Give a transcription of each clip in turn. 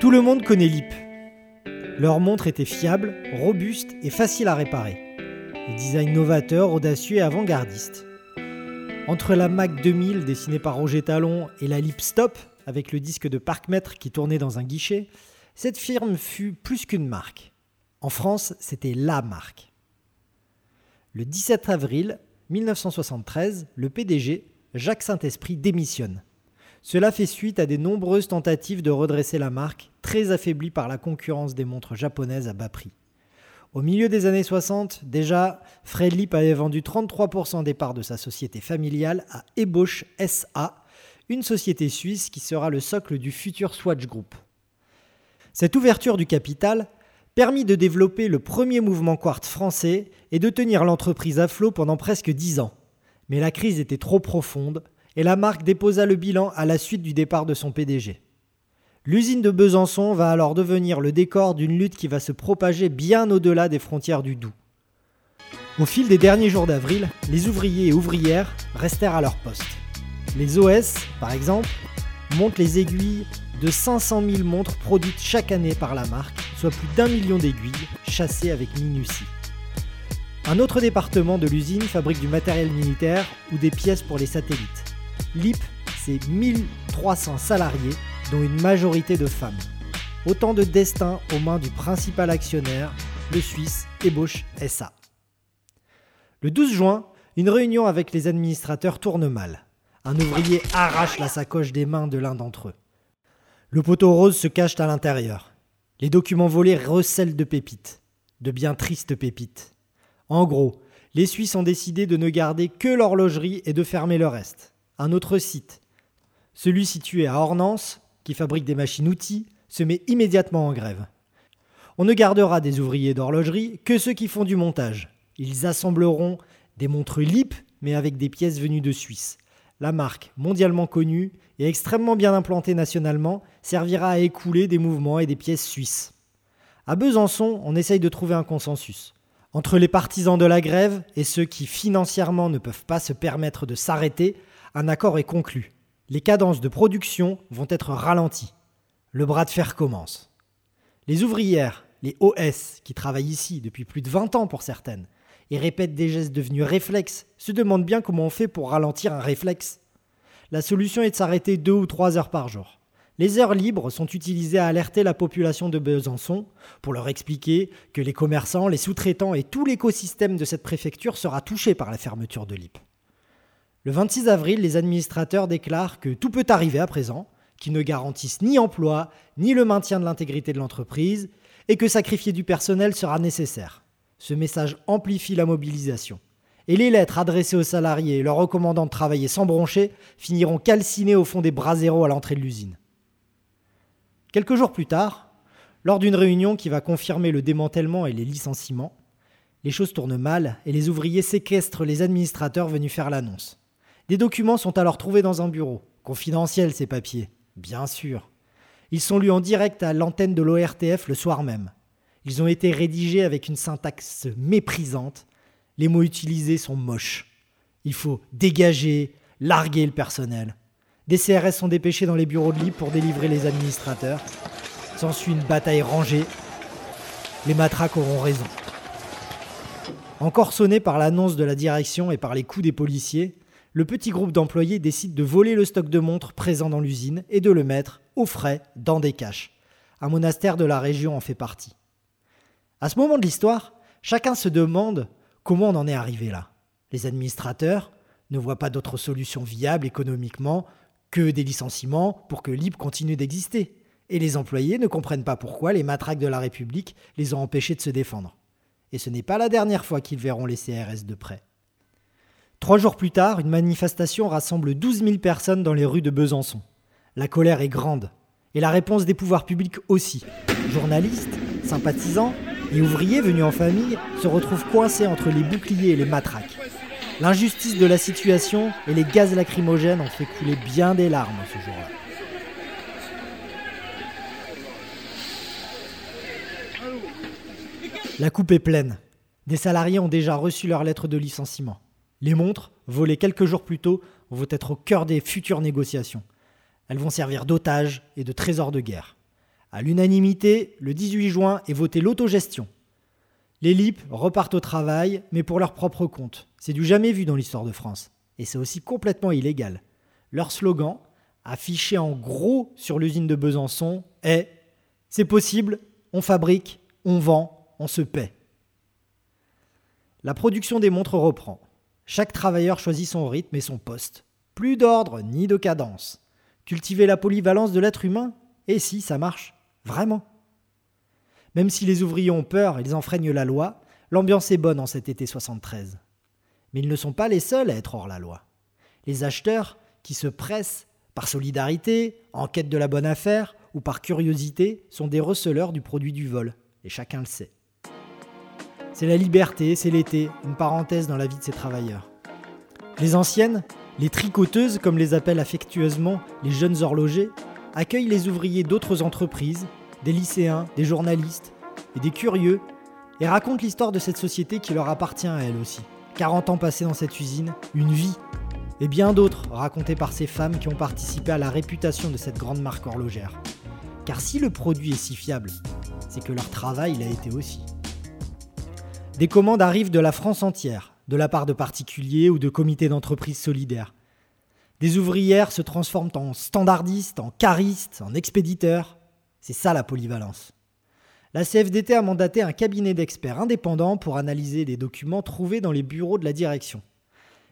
Tout le monde connaît LIP. Leur montre était fiable, robuste et facile à réparer. Les designs novateurs, audacieux et avant-gardistes. Entre la Mac 2000 dessinée par Roger Talon et la LIP Stop, avec le disque de parc-mètre qui tournait dans un guichet, cette firme fut plus qu'une marque. En France, c'était LA marque. Le 17 avril 1973, le PDG, Jacques Saint-Esprit, démissionne. Cela fait suite à des nombreuses tentatives de redresser la marque, très affaiblie par la concurrence des montres japonaises à bas prix. Au milieu des années 60, déjà, Fred Lip avait vendu 33% des parts de sa société familiale à Ebosch SA, une société suisse qui sera le socle du futur Swatch Group. Cette ouverture du capital permit de développer le premier mouvement quartz français et de tenir l'entreprise à flot pendant presque dix ans. Mais la crise était trop profonde et la marque déposa le bilan à la suite du départ de son PDG. L'usine de Besançon va alors devenir le décor d'une lutte qui va se propager bien au-delà des frontières du Doubs. Au fil des derniers jours d'avril, les ouvriers et ouvrières restèrent à leur poste. Les OS, par exemple, montent les aiguilles de 500 000 montres produites chaque année par la marque, soit plus d'un million d'aiguilles chassées avec minutie. Un autre département de l'usine fabrique du matériel militaire ou des pièces pour les satellites. LIP, c'est 1300 salariés, dont une majorité de femmes. Autant de destins aux mains du principal actionnaire, le Suisse Ebosch SA. Le 12 juin, une réunion avec les administrateurs tourne mal. Un ouvrier arrache la sacoche des mains de l'un d'entre eux. Le poteau rose se cache à l'intérieur. Les documents volés recèlent de pépites, de bien tristes pépites. En gros, les Suisses ont décidé de ne garder que l'horlogerie et de fermer le reste un autre site. Celui situé à Ornance, qui fabrique des machines-outils, se met immédiatement en grève. On ne gardera des ouvriers d'horlogerie que ceux qui font du montage. Ils assembleront des montres LIP, mais avec des pièces venues de Suisse. La marque, mondialement connue et extrêmement bien implantée nationalement, servira à écouler des mouvements et des pièces suisses. À Besançon, on essaye de trouver un consensus. Entre les partisans de la grève et ceux qui financièrement ne peuvent pas se permettre de s'arrêter, un accord est conclu. Les cadences de production vont être ralenties. Le bras de fer commence. Les ouvrières, les OS, qui travaillent ici depuis plus de 20 ans pour certaines, et répètent des gestes devenus réflexes, se demandent bien comment on fait pour ralentir un réflexe. La solution est de s'arrêter deux ou trois heures par jour. Les heures libres sont utilisées à alerter la population de Besançon pour leur expliquer que les commerçants, les sous-traitants et tout l'écosystème de cette préfecture sera touché par la fermeture de l'IP. Le 26 avril, les administrateurs déclarent que tout peut arriver à présent, qu'ils ne garantissent ni emploi, ni le maintien de l'intégrité de l'entreprise, et que sacrifier du personnel sera nécessaire. Ce message amplifie la mobilisation. Et les lettres adressées aux salariés leur recommandant de travailler sans broncher finiront calcinées au fond des bras zéro à l'entrée de l'usine. Quelques jours plus tard, lors d'une réunion qui va confirmer le démantèlement et les licenciements, les choses tournent mal et les ouvriers séquestrent les administrateurs venus faire l'annonce. Des documents sont alors trouvés dans un bureau. Confidentiels, ces papiers. Bien sûr. Ils sont lus en direct à l'antenne de l'ORTF le soir même. Ils ont été rédigés avec une syntaxe méprisante. Les mots utilisés sont moches. Il faut dégager, larguer le personnel. Des CRS sont dépêchés dans les bureaux de libre pour délivrer les administrateurs. S'ensuit une bataille rangée. Les matraques auront raison. Encore sonné par l'annonce de la direction et par les coups des policiers, le petit groupe d'employés décide de voler le stock de montres présent dans l'usine et de le mettre au frais dans des caches. Un monastère de la région en fait partie. À ce moment de l'histoire, chacun se demande comment on en est arrivé là. Les administrateurs ne voient pas d'autre solution viable économiquement que des licenciements pour que Libre continue d'exister. Et les employés ne comprennent pas pourquoi les matraques de la République les ont empêchés de se défendre. Et ce n'est pas la dernière fois qu'ils verront les CRS de près. Trois jours plus tard, une manifestation rassemble 12 000 personnes dans les rues de Besançon. La colère est grande. Et la réponse des pouvoirs publics aussi. Journalistes, sympathisants et ouvriers venus en famille se retrouvent coincés entre les boucliers et les matraques. L'injustice de la situation et les gaz lacrymogènes ont fait couler bien des larmes ce jour-là. La coupe est pleine. Des salariés ont déjà reçu leur lettre de licenciement. Les montres, volées quelques jours plus tôt, vont être au cœur des futures négociations. Elles vont servir d'otages et de trésors de guerre. À l'unanimité, le 18 juin est voté l'autogestion. Les LIP repartent au travail, mais pour leur propre compte. C'est du jamais vu dans l'histoire de France. Et c'est aussi complètement illégal. Leur slogan, affiché en gros sur l'usine de Besançon, est C'est possible, on fabrique, on vend, on se paie. La production des montres reprend. Chaque travailleur choisit son rythme et son poste. Plus d'ordre ni de cadence. Cultiver la polyvalence de l'être humain Et si, ça marche. Vraiment? Même si les ouvriers ont peur, ils enfreignent la loi, l'ambiance est bonne en cet été 73. Mais ils ne sont pas les seuls à être hors la loi. Les acheteurs, qui se pressent, par solidarité, en quête de la bonne affaire ou par curiosité, sont des receleurs du produit du vol, et chacun le sait. C'est la liberté, c'est l'été, une parenthèse dans la vie de ces travailleurs. Les anciennes, les tricoteuses, comme les appellent affectueusement les jeunes horlogers, accueillent les ouvriers d'autres entreprises, des lycéens, des journalistes et des curieux, et racontent l'histoire de cette société qui leur appartient à elle aussi. 40 ans passés dans cette usine, une vie, et bien d'autres racontés par ces femmes qui ont participé à la réputation de cette grande marque horlogère. Car si le produit est si fiable, c'est que leur travail l'a été aussi. Des commandes arrivent de la France entière, de la part de particuliers ou de comités d'entreprise solidaires. Des ouvrières se transforment en standardistes, en caristes, en expéditeurs. C'est ça la polyvalence. La CFDT a mandaté un cabinet d'experts indépendants pour analyser les documents trouvés dans les bureaux de la direction.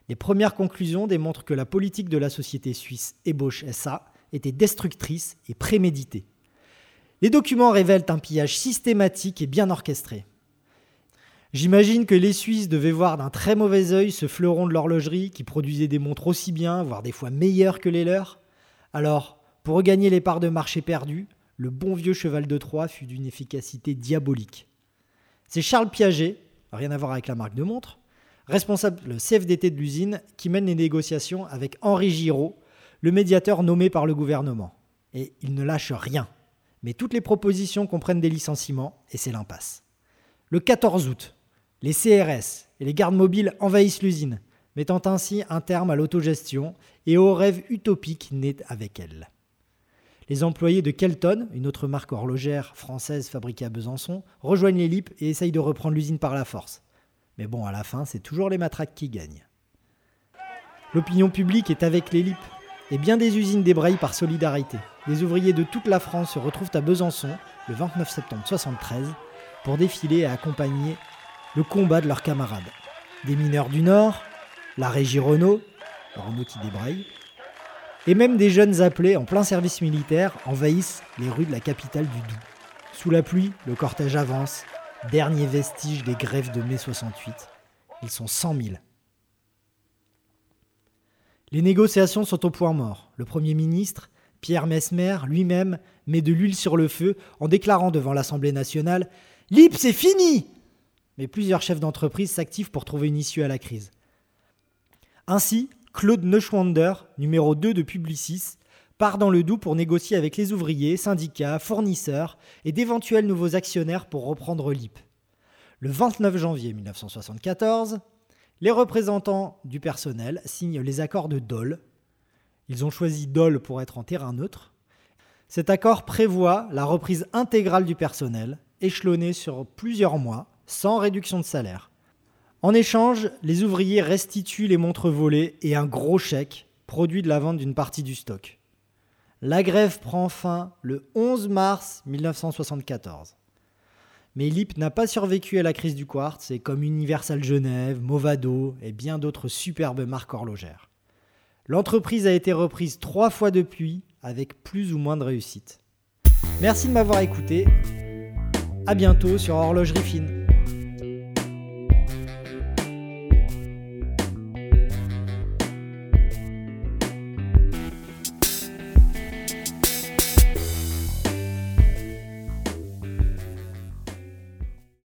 Les premières conclusions démontrent que la politique de la société suisse Ebosch SA était destructrice et préméditée. Les documents révèlent un pillage systématique et bien orchestré. J'imagine que les Suisses devaient voir d'un très mauvais œil ce fleuron de l'horlogerie qui produisait des montres aussi bien, voire des fois meilleures que les leurs. Alors, pour regagner les parts de marché perdues, le bon vieux cheval de Troie fut d'une efficacité diabolique. C'est Charles Piaget, rien à voir avec la marque de montre, responsable CFDT de l'usine, qui mène les négociations avec Henri Giraud, le médiateur nommé par le gouvernement. Et il ne lâche rien. Mais toutes les propositions comprennent des licenciements, et c'est l'impasse. Le 14 août, les CRS et les gardes mobiles envahissent l'usine, mettant ainsi un terme à l'autogestion et au rêve utopique né avec elle. Les employés de Kelton, une autre marque horlogère française fabriquée à Besançon, rejoignent les LIP et essayent de reprendre l'usine par la force. Mais bon, à la fin, c'est toujours les matraques qui gagnent. L'opinion publique est avec les LIP, et bien des usines débraillent par solidarité. Les ouvriers de toute la France se retrouvent à Besançon le 29 septembre 1973 pour défiler et accompagner le combat de leurs camarades. Des mineurs du Nord, la régie Renault, Renault qui débraille, et même des jeunes appelés en plein service militaire envahissent les rues de la capitale du Doubs. Sous la pluie, le cortège avance, dernier vestige des grèves de mai 68. Ils sont 100 000. Les négociations sont au point mort. Le Premier ministre, Pierre Mesmer, lui-même, met de l'huile sur le feu en déclarant devant l'Assemblée nationale L'IP, c'est fini mais plusieurs chefs d'entreprise s'activent pour trouver une issue à la crise. Ainsi, Claude Neuschwander, numéro 2 de Publicis, part dans le Doubs pour négocier avec les ouvriers, syndicats, fournisseurs et d'éventuels nouveaux actionnaires pour reprendre l'IP. Le 29 janvier 1974, les représentants du personnel signent les accords de Dole. Ils ont choisi Dole pour être en terrain neutre. Cet accord prévoit la reprise intégrale du personnel, échelonnée sur plusieurs mois, sans réduction de salaire. En échange, les ouvriers restituent les montres volées et un gros chèque, produit de la vente d'une partie du stock. La grève prend fin le 11 mars 1974. Mais LIP n'a pas survécu à la crise du quartz et comme Universal Genève, Movado et bien d'autres superbes marques horlogères. L'entreprise a été reprise trois fois depuis avec plus ou moins de réussite. Merci de m'avoir écouté. À bientôt sur Horlogerie Fine.